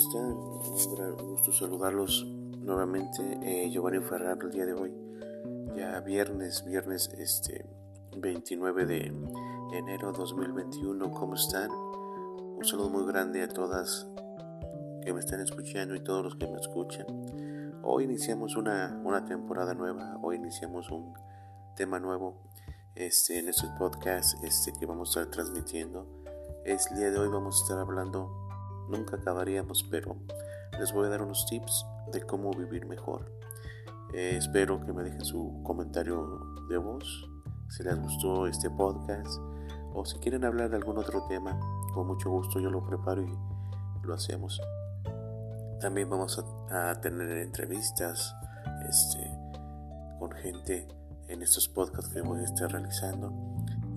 están? Un gran gusto saludarlos nuevamente. Eh, Giovanni Ferraro el día de hoy, ya viernes, viernes este 29 de enero 2021. ¿Cómo están? Un saludo muy grande a todas que me están escuchando y todos los que me escuchan. Hoy iniciamos una, una temporada nueva, hoy iniciamos un tema nuevo este, en estos podcasts este, que vamos a estar transmitiendo. Es el día de hoy vamos a estar hablando nunca acabaríamos, pero les voy a dar unos tips de cómo vivir mejor. Eh, espero que me dejen su comentario de voz, si les gustó este podcast o si quieren hablar de algún otro tema, con mucho gusto yo lo preparo y lo hacemos. También vamos a, tener entrevistas este, con gente en estos podcasts que voy a estar realizando,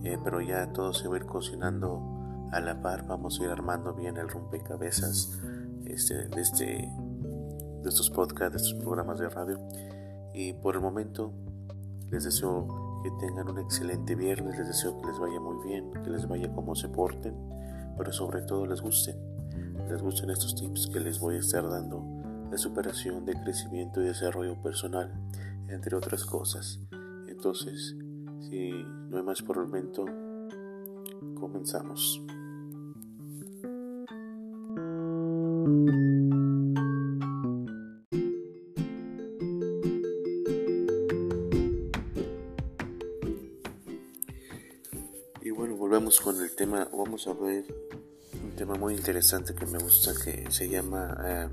eh, pero ya todo se va a ir cocinando a la par vamos a ir armando bien el rompecabezas este, de, este, de estos podcasts, de estos programas de radio. Y por el momento les deseo que tengan un excelente viernes, les deseo que les vaya muy bien, que les vaya como se porten, pero sobre todo les gusten, les gusten estos tips que les voy a estar dando de superación, de crecimiento y desarrollo personal, entre otras cosas. Entonces, si no hay más por el momento, comenzamos. Volvemos con el tema, vamos a ver un tema muy interesante que me gusta que se llama eh,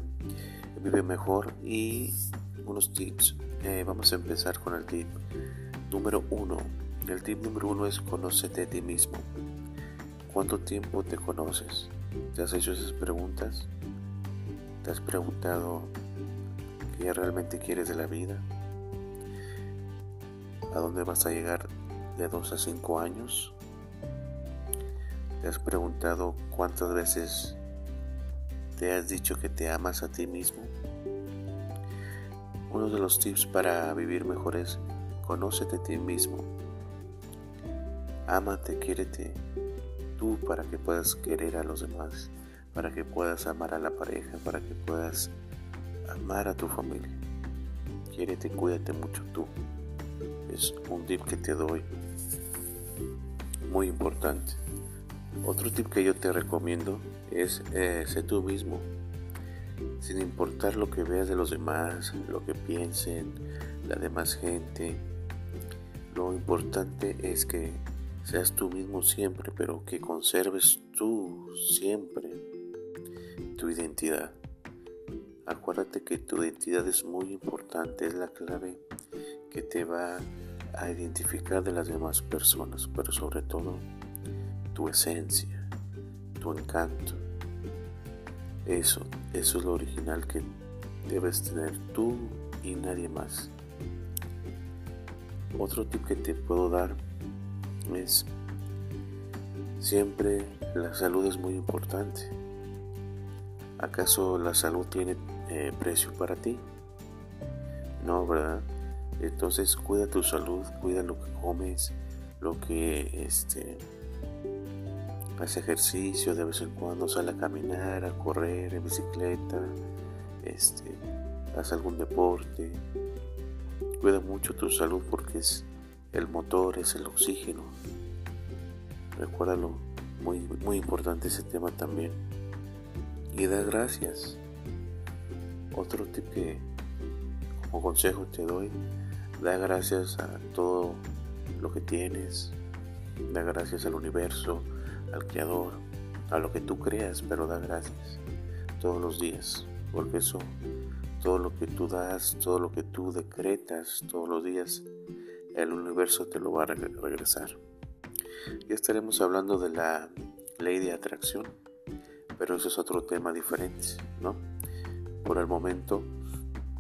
Vive Mejor y unos tips. Eh, vamos a empezar con el tip número uno. El tip número uno es conócete a ti mismo. ¿Cuánto tiempo te conoces? ¿Te has hecho esas preguntas? ¿Te has preguntado qué realmente quieres de la vida? ¿A dónde vas a llegar de 2 a 5 años? ¿Te has preguntado cuántas veces te has dicho que te amas a ti mismo? Uno de los tips para vivir mejor es conócete a ti mismo. Ámate, quiérete tú para que puedas querer a los demás para que puedas amar a la pareja, para que puedas amar a tu familia. Quiérete, cuídate mucho tú. Es un tip que te doy muy importante. Otro tip que yo te recomiendo es eh, ser tú mismo, sin importar lo que veas de los demás, lo que piensen, la demás gente. Lo importante es que seas tú mismo siempre, pero que conserves tú siempre tu identidad. Acuérdate que tu identidad es muy importante, es la clave que te va a identificar de las demás personas, pero sobre todo tu esencia, tu encanto. Eso, eso es lo original que debes tener tú y nadie más. Otro tip que te puedo dar es siempre la salud es muy importante. ¿Acaso la salud tiene eh, precio para ti? No, ¿verdad? Entonces cuida tu salud, cuida lo que comes, lo que este hace ejercicio de vez en cuando, sale a caminar, a correr en bicicleta, este, haz algún deporte. Cuida mucho tu salud porque es el motor, es el oxígeno. Recuérdalo, muy, muy importante ese tema también y da gracias. Otro tip que como consejo te doy, da gracias a todo lo que tienes, da gracias al universo, al creador, a lo que tú creas, pero da gracias todos los días, porque eso, todo lo que tú das, todo lo que tú decretas todos los días, el universo te lo va a regresar. Ya estaremos hablando de la ley de atracción pero eso es otro tema diferente, ¿no? Por el momento,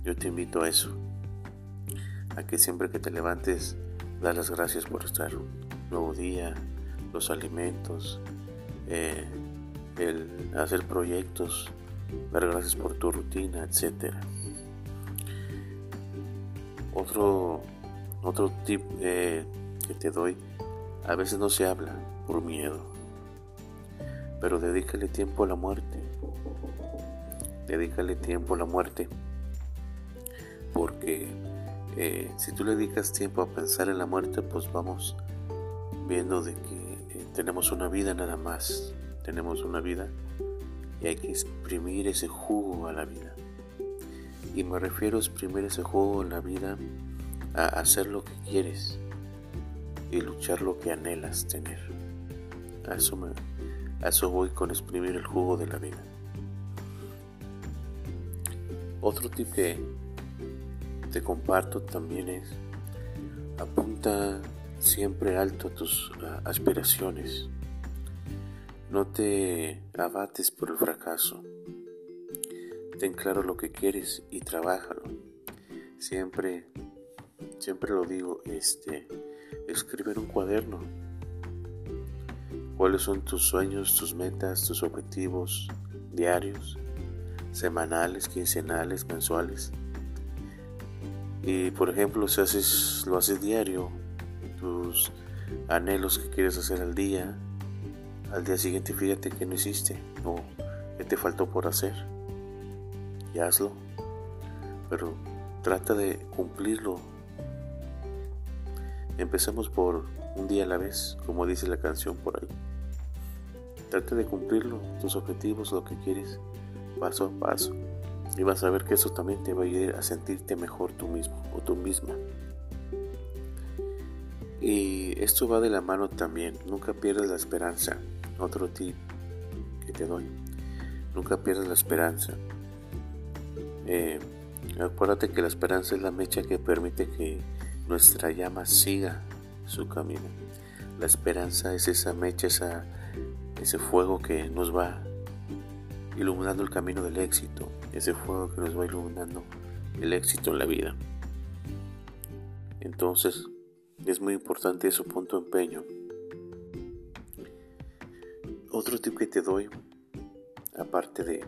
yo te invito a eso, a que siempre que te levantes, da las gracias por estar nuevo día, los alimentos, eh, el hacer proyectos, dar gracias por tu rutina, etc. Otro, otro tip eh, que te doy, a veces no se habla por miedo pero dedícale tiempo a la muerte. dedícale tiempo a la muerte, porque eh, si tú le dedicas tiempo a pensar en la muerte, pues vamos viendo de que eh, tenemos una vida nada más, tenemos una vida y hay que exprimir ese jugo a la vida. Y me refiero a exprimir ese jugo en la vida a hacer lo que quieres y luchar lo que anhelas tener. A eso, me, a eso voy con exprimir el jugo de la vida. Otro tip que te comparto también es apunta siempre alto a tus aspiraciones. No te abates por el fracaso. Ten claro lo que quieres y trabájalo. Siempre, siempre lo digo, este, escribe en un cuaderno. ¿Cuáles son tus sueños, tus metas, tus objetivos diarios, semanales, quincenales, mensuales? Y por ejemplo, si haces, lo haces diario, tus anhelos que quieres hacer al día, al día siguiente fíjate que no hiciste o que te faltó por hacer y hazlo. Pero trata de cumplirlo. Empecemos por un día a la vez, como dice la canción por ahí. Trata de cumplirlo, tus objetivos, lo que quieres, paso a paso. Y vas a ver que eso también te va a ayudar a sentirte mejor tú mismo o tú misma. Y esto va de la mano también. Nunca pierdas la esperanza. Otro tip que te doy. Nunca pierdas la esperanza. Eh, acuérdate que la esperanza es la mecha que permite que nuestra llama siga su camino. La esperanza es esa mecha, esa, ese fuego que nos va iluminando el camino del éxito, ese fuego que nos va iluminando el éxito en la vida. Entonces, es muy importante eso, punto empeño. Otro tip que te doy, aparte de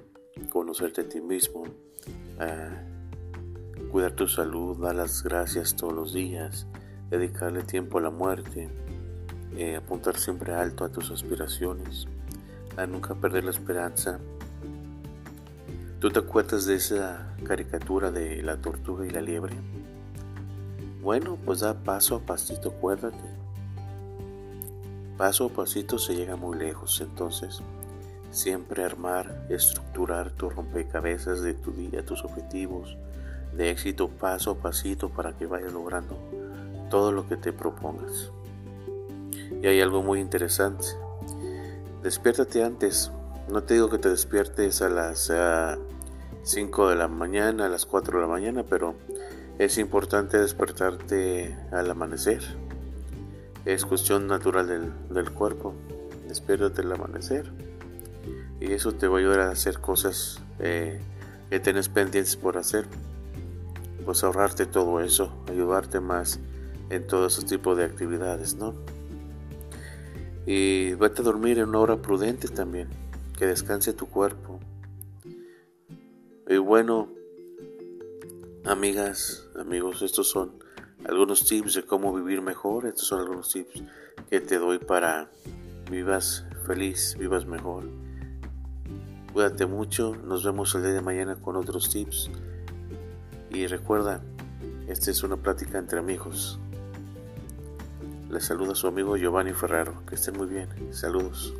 conocerte a ti mismo, cuidar tu salud, dar las gracias todos los días, dedicarle tiempo a la muerte, eh, apuntar siempre alto a tus aspiraciones, a nunca perder la esperanza. ¿Tú te acuerdas de esa caricatura de la tortuga y la liebre? Bueno, pues da paso a pasito, acuérdate. Paso a pasito se llega muy lejos, entonces siempre armar, estructurar tu rompecabezas de tu día, tus objetivos de éxito paso a pasito para que vayas logrando todo lo que te propongas. Y hay algo muy interesante. Despiértate antes. No te digo que te despiertes a las 5 de la mañana, a las 4 de la mañana, pero es importante despertarte al amanecer. Es cuestión natural del, cuerpo. Despiértate al amanecer. Y eso te va a ayudar a hacer cosas eh, que tienes pendientes por hacer. Pues ahorrarte todo eso, ayudarte más en todo ese tipo de actividades, ¿no? Y vete a dormir en una hora prudente también, que descanse tu cuerpo. Y bueno, Amigas, amigos, estos son algunos tips de cómo vivir mejor. Estos son algunos tips que te doy para vivas feliz, vivas mejor. Cuídate mucho, nos vemos el día de mañana con otros tips. Y recuerda, esta es una plática entre amigos. Les saluda su amigo Giovanni Ferraro. Que estén muy bien. Saludos.